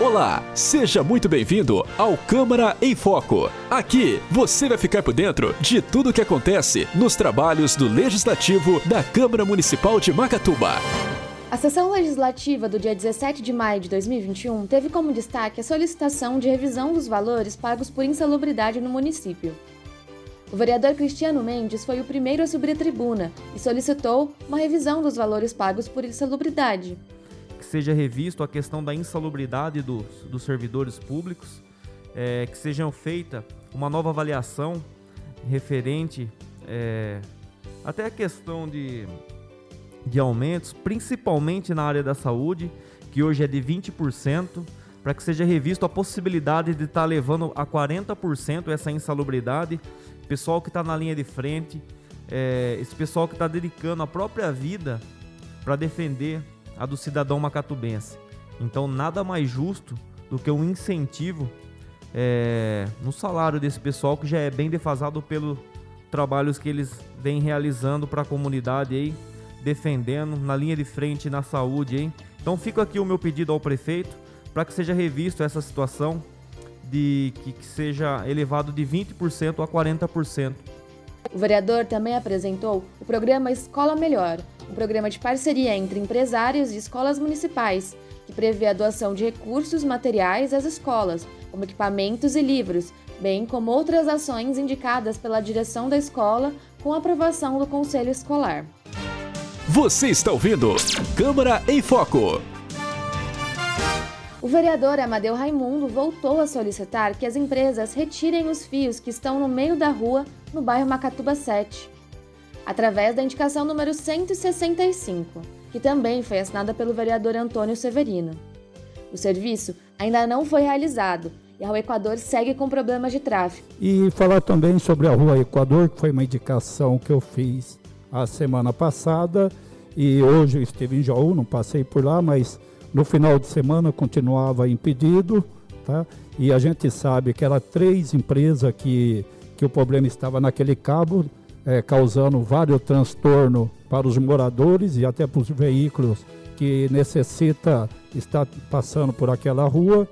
Olá, seja muito bem-vindo ao Câmara em Foco. Aqui você vai ficar por dentro de tudo o que acontece nos trabalhos do Legislativo da Câmara Municipal de Macatuba. A sessão legislativa do dia 17 de maio de 2021 teve como destaque a solicitação de revisão dos valores pagos por insalubridade no município. O vereador Cristiano Mendes foi o primeiro a subir a tribuna e solicitou uma revisão dos valores pagos por insalubridade. Que seja revisto a questão da insalubridade dos, dos servidores públicos, é, que seja feita uma nova avaliação referente é, até a questão de, de aumentos, principalmente na área da saúde, que hoje é de 20%, para que seja revisto a possibilidade de estar tá levando a 40% essa insalubridade. Pessoal que está na linha de frente, é, esse pessoal que está dedicando a própria vida para defender a do cidadão macatubense. Então, nada mais justo do que um incentivo é, no salário desse pessoal que já é bem defasado pelos trabalhos que eles vêm realizando para a comunidade aí, defendendo na linha de frente na saúde aí. Então, fica aqui o meu pedido ao prefeito para que seja revisto essa situação de que, que seja elevado de 20% a 40%. O vereador também apresentou o programa Escola Melhor, um programa de parceria entre empresários e escolas municipais, que prevê a doação de recursos materiais às escolas, como equipamentos e livros, bem como outras ações indicadas pela direção da escola com aprovação do Conselho Escolar. Você está ouvindo Câmara em Foco. O vereador Amadeu Raimundo voltou a solicitar que as empresas retirem os fios que estão no meio da rua no bairro Macatuba 7, através da indicação número 165, que também foi assinada pelo vereador Antônio Severino. O serviço ainda não foi realizado e a Equador segue com problemas de tráfego. E falar também sobre a Rua Equador, que foi uma indicação que eu fiz a semana passada e hoje eu estive em Jaú, não passei por lá, mas no final de semana continuava impedido, tá? E a gente sabe que eram três empresas que, que o problema estava naquele cabo, é, causando vários transtornos para os moradores e até para os veículos que necessita estar passando por aquela rua.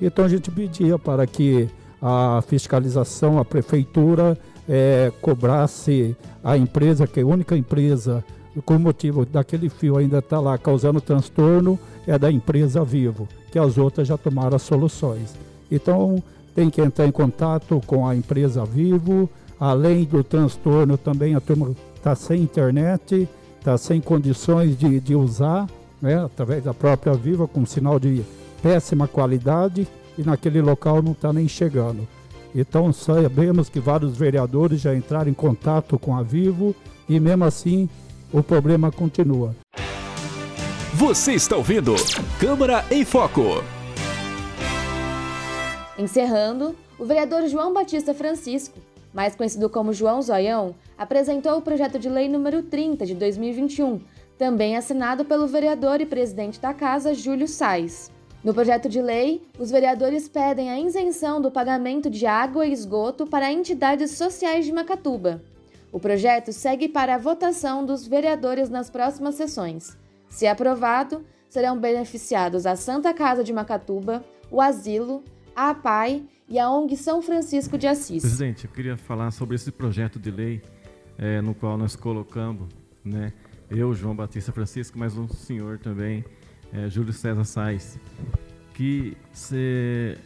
Então a gente pedia para que a fiscalização, a prefeitura é, cobrasse a empresa, que é a única empresa, com o motivo daquele fio ainda estar tá lá causando transtorno, é da empresa Vivo, que as outras já tomaram as soluções. Então, tem que entrar em contato com a empresa Vivo. Além do transtorno, também a turma está sem internet, está sem condições de, de usar, né, através da própria Vivo, com sinal de péssima qualidade, e naquele local não está nem chegando. Então, sabemos que vários vereadores já entraram em contato com a Vivo e, mesmo assim, o problema continua. Você está ouvindo Câmara em Foco. Encerrando, o vereador João Batista Francisco, mais conhecido como João Zoião, apresentou o projeto de lei número 30 de 2021, também assinado pelo vereador e presidente da casa Júlio Sais. No projeto de lei, os vereadores pedem a isenção do pagamento de água e esgoto para entidades sociais de Macatuba. O projeto segue para a votação dos vereadores nas próximas sessões. Se aprovado, serão beneficiados a Santa Casa de Macatuba, o Asilo, a APAI e a ONG São Francisco de Assis. Presidente, eu queria falar sobre esse projeto de lei é, no qual nós colocamos, né, eu, João Batista Francisco, mas um senhor também, é, Júlio César Sais, que se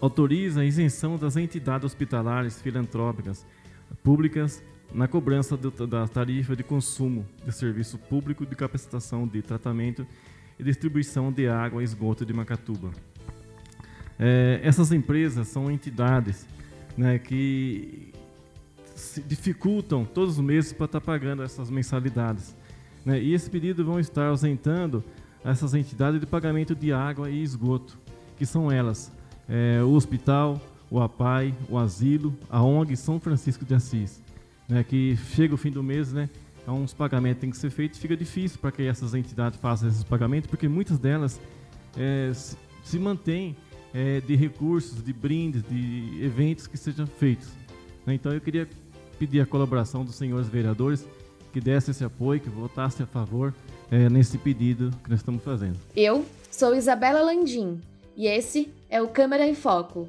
autoriza a isenção das entidades hospitalares filantrópicas públicas na cobrança do, da tarifa de consumo de serviço público de capacitação de tratamento e distribuição de água e esgoto de Macatuba. É, essas empresas são entidades né, que dificultam todos os meses para estar tá pagando essas mensalidades. Né, e esse pedido vão estar ausentando essas entidades de pagamento de água e esgoto, que são elas, é, o hospital, o APAI, o asilo, a ONG São Francisco de Assis né, que chega o fim do mês, né, uns pagamentos têm que ser feitos, fica difícil para que essas entidades façam esses pagamentos, porque muitas delas é, se, se mantêm é, de recursos, de brindes, de eventos que sejam feitos. Né? Então eu queria pedir a colaboração dos senhores vereadores que desse esse apoio, que votasse a favor é, nesse pedido que nós estamos fazendo. Eu sou Isabela Landim E esse é o Câmara em Foco.